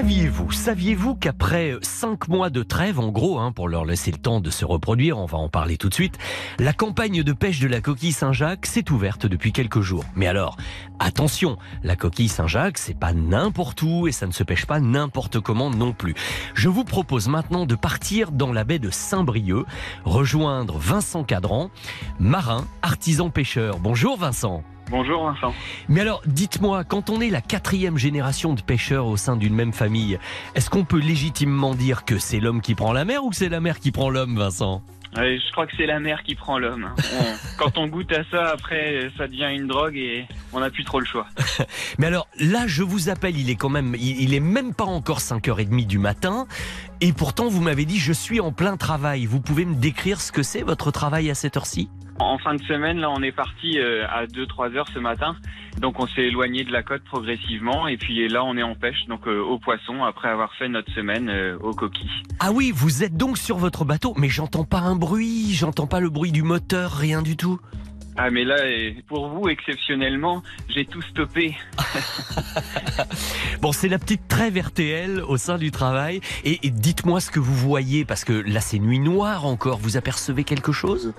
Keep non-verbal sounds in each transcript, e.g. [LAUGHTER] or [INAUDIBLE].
Saviez-vous, saviez-vous qu'après cinq mois de trêve, en gros, hein, pour leur laisser le temps de se reproduire, on va en parler tout de suite, la campagne de pêche de la coquille Saint-Jacques s'est ouverte depuis quelques jours. Mais alors, attention, la coquille Saint-Jacques, c'est pas n'importe où et ça ne se pêche pas n'importe comment non plus. Je vous propose maintenant de partir dans la baie de Saint-Brieuc, rejoindre Vincent Cadran, marin, artisan pêcheur. Bonjour Vincent. Bonjour Vincent. Mais alors, dites-moi, quand on est la quatrième génération de pêcheurs au sein d'une même famille, est-ce qu'on peut légitimement dire que c'est l'homme qui prend la mer ou que c'est la mer qui prend l'homme, Vincent? Je crois que c'est la mer qui prend l'homme. quand on goûte à ça, après, ça devient une drogue et on n'a plus trop le choix. [LAUGHS] Mais alors, là, je vous appelle, il est quand même, il, est même pas encore 5h30 du matin. Et pourtant, vous m'avez dit, je suis en plein travail. Vous pouvez me décrire ce que c'est votre travail à cette heure-ci? En fin de semaine, là, on est parti euh, à 2-3 heures ce matin. Donc, on s'est éloigné de la côte progressivement. Et puis là, on est en pêche, donc euh, au poisson, après avoir fait notre semaine euh, aux coquilles. Ah oui, vous êtes donc sur votre bateau, mais j'entends pas un bruit, j'entends pas le bruit du moteur, rien du tout. Ah mais là, pour vous, exceptionnellement, j'ai tout stoppé. [LAUGHS] bon, c'est la petite trêve RTL au sein du travail. Et, dites-moi ce que vous voyez, parce que là, c'est nuit noire encore. Vous apercevez quelque chose?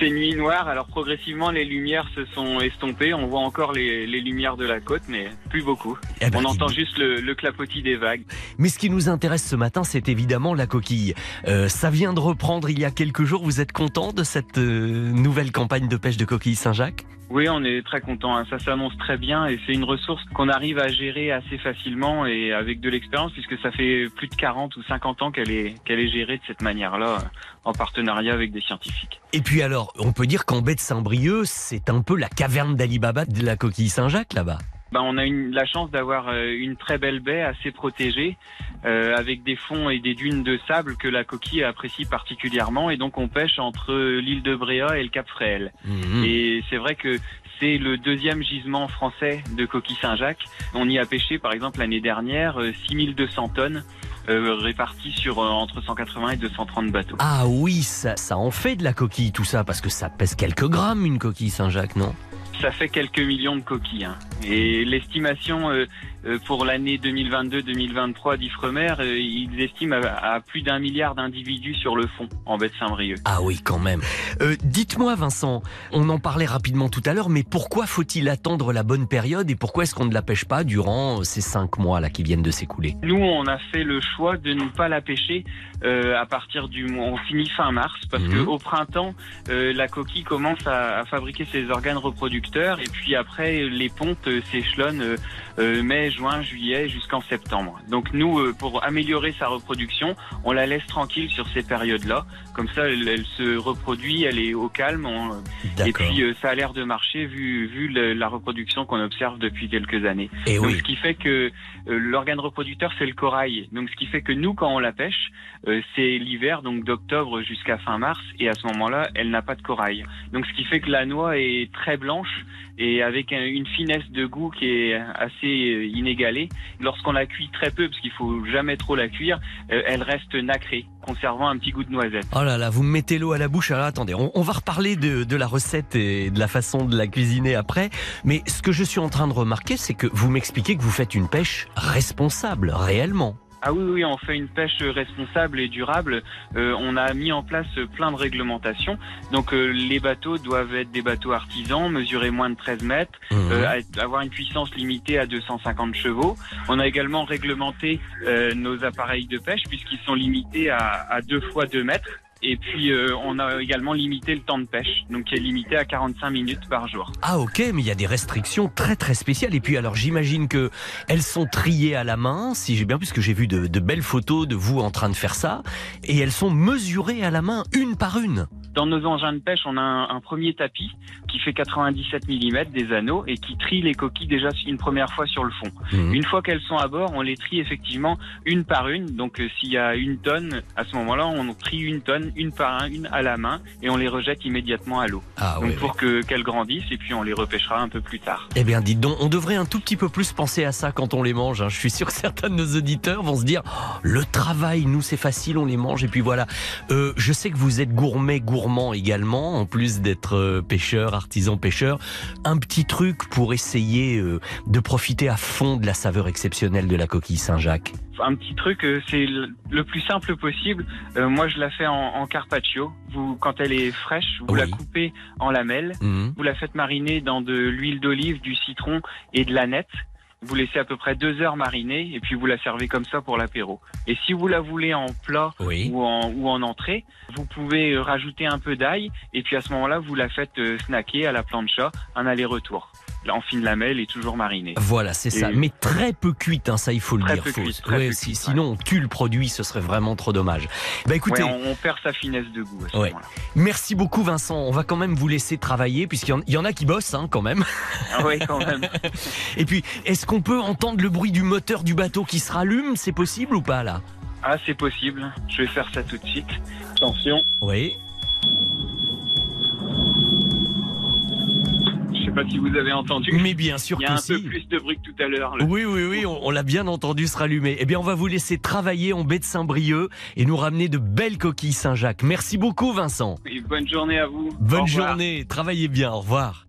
C'est nuit noire, alors progressivement, les lumières se sont estompées. On voit encore les, lumières de la côte, mais plus beaucoup. Eh ben, On entend juste le, clapotis des vagues. Mais ce qui nous intéresse ce matin, c'est évidemment la coquille. Euh, ça vient de reprendre il y a quelques jours. Vous êtes content de cette euh, nouvelle campagne de pêche de coquille Saint-Jacques oui, on est très content. Hein. Ça s'annonce très bien et c'est une ressource qu'on arrive à gérer assez facilement et avec de l'expérience puisque ça fait plus de 40 ou 50 ans qu'elle est, qu'elle est gérée de cette manière-là en partenariat avec des scientifiques. Et puis alors, on peut dire qu'en baie de Saint-Brieuc, c'est un peu la caverne d'Alibaba de la coquille Saint-Jacques là-bas. Ben, on a une, la chance d'avoir euh, une très belle baie assez protégée euh, avec des fonds et des dunes de sable que la coquille apprécie particulièrement et donc on pêche entre l'île de Bréa et le Cap Fréhel. Mhm. Et c'est vrai que c'est le deuxième gisement français de coquille Saint-Jacques. On y a pêché par exemple l'année dernière 6200 euh, tonnes. Euh, réparties sur entre 180 et 230 bateaux. Ah oui, ça, ça en fait de la coquille tout ça, parce que ça pèse quelques grammes une coquille Saint-Jacques, non? Ça fait quelques millions de coquilles. Hein. Et l'estimation euh, euh, pour l'année 2022-2023 d'Ifremer, euh, ils estiment à, plus d'un milliard d'individus sur le fond en baie de Saint-Brieuc. Ah oui, quand même. Dites-moi, Vincent, on en parlait rapidement tout à l'heure, mais pourquoi faut-il attendre la bonne période et pourquoi est-ce qu'on ne la pêche pas durant ces cinq mois là qui viennent de s'écouler? Nous, on a fait le choix de ne pas la pêcher à partir du mois. On finit fin mars parce mmh. qu'au printemps, la coquille commence à, à fabriquer ses organes reproducteurs et puis après les pontes s'échelonnent euh, euh, mai, juin, juillet jusqu'en septembre. Donc nous, euh, pour améliorer sa reproduction, on la laisse tranquille sur ces périodes-là. Comme ça, elle, se reproduit, elle est au calme. et puis ça a l'air de marcher vu, vu la reproduction qu'on observe depuis quelques années. Et Donc, Ce qui fait que l'organe reproducteur, c'est le corail. Donc ce qui fait que nous, quand on la pêche, c'est l'hiver, donc d'octobre jusqu'à fin mars. Et à ce moment-là, elle n'a pas de corail. Donc ce qui fait que la noix est très blanche et avec une finesse de goût qui est assez euh, inégalée. Lorsqu'on la cuit très peu, parce qu'il faut jamais trop la cuire, euh, elle reste nacrée, conservant un petit goût de noisette. Oh là là, vous me mettez l'eau à la bouche. Alors attendez, on, va reparler de, la recette et de la façon de la cuisiner après. Mais ce que je suis en train de remarquer, c'est que vous m'expliquez que vous faites une pêche responsable, réellement. Ah oui, oui, on fait une pêche responsable et durable. Euh, on a mis en place plein de réglementations. Donc euh, les bateaux doivent être des bateaux artisans, mesurer moins de 13 mètres, mmh. euh, avoir une puissance limitée à 250 chevaux. On a également réglementé nos appareils de pêche puisqu'ils sont limités à, à deux fois 2 mètres. Et puis euh, on a également limité le temps de pêche, donc qui est limité à 45 minutes par jour. Ah ok, mais il y a des restrictions très très spéciales. Et puis alors j'imagine que elles sont triées à la main, si j'ai bien, puisque j'ai vu de, de belles photos de vous en train de faire ça, et elles sont mesurées à la main une par une. Dans nos engins de pêche, on a un, premier tapis qui fait 97 mm des anneaux et qui trie les coquilles déjà une première fois sur le fond. Mhm. Une fois qu'elles sont à bord, on les trie effectivement une par une. Donc euh, s'il y a une tonne, à ce moment-là, on trie une tonne, une par une à la main et on les rejette immédiatement à l'eau. Ah, donc pour que qu'elles grandissent et puis on les repêchera un peu plus tard. Eh bien, dites donc, on devrait un tout petit peu plus penser à ça quand on les mange. Hein. Je suis sûr que certains de nos auditeurs vont se dire oh, le travail, nous c'est facile, on les mange et puis voilà. Euh, je sais que vous êtes gourmet, gourmet gourmand également, en plus d'être euh, pêcheur, artisan pêcheur. Un petit truc pour essayer euh, de profiter à fond de la saveur exceptionnelle de la coquille Saint-Jacques. Un petit truc, euh, c'est le plus simple possible. Euh, moi, je la fais en, en carpaccio. Vous, quand elle est fraîche, vous Oui. la coupez en lamelles. Mhm. Vous la faites mariner dans de l'huile d'olive, du citron et de l'aneth. Vous laissez à peu près deux heures mariner et puis vous la servez comme ça pour l'apéro. Et si vous la voulez en plat Oui. ou en, ou en entrée, vous pouvez euh, rajouter un peu d'ail et puis à ce moment-là, vous la faites euh, snacker à la plancha, un aller-retour. En fine lamelle et toujours marinée. Voilà, c'est ça. Mais très peu cuite, hein, ça il faut le dire. peu cuite, très ouais, peu si- cuite, sinon on tue le produit, ce serait vraiment trop dommage. Bah écoutez, Ouais, on, on perd sa finesse de goût à ce Ouais. moment-là. merci beaucoup Vincent. On va quand même vous laisser travailler puisqu'il y en- il y, en a qui bossent hein, quand même. Ah ouais, quand même. [LAUGHS] Et puis, est-ce qu'on peut entendre le bruit du moteur du bateau qui se rallume? C'est possible ou pas là? Ah, c'est possible. Je vais faire ça tout de suite. Attention. Oui. Je sais pas si vous avez entendu. Mais bien sûr Il y a que un si. peu plus de bruit que tout à l'heure. Oui, oui, oui, on, on l'a bien entendu se rallumer. Eh bien, on va vous laisser travailler en baie de Saint-Brieuc et nous ramener de belles coquilles Saint-Jacques. Merci beaucoup, Vincent. Et bonne journée à vous. Bonne journée, travaillez bien, au revoir.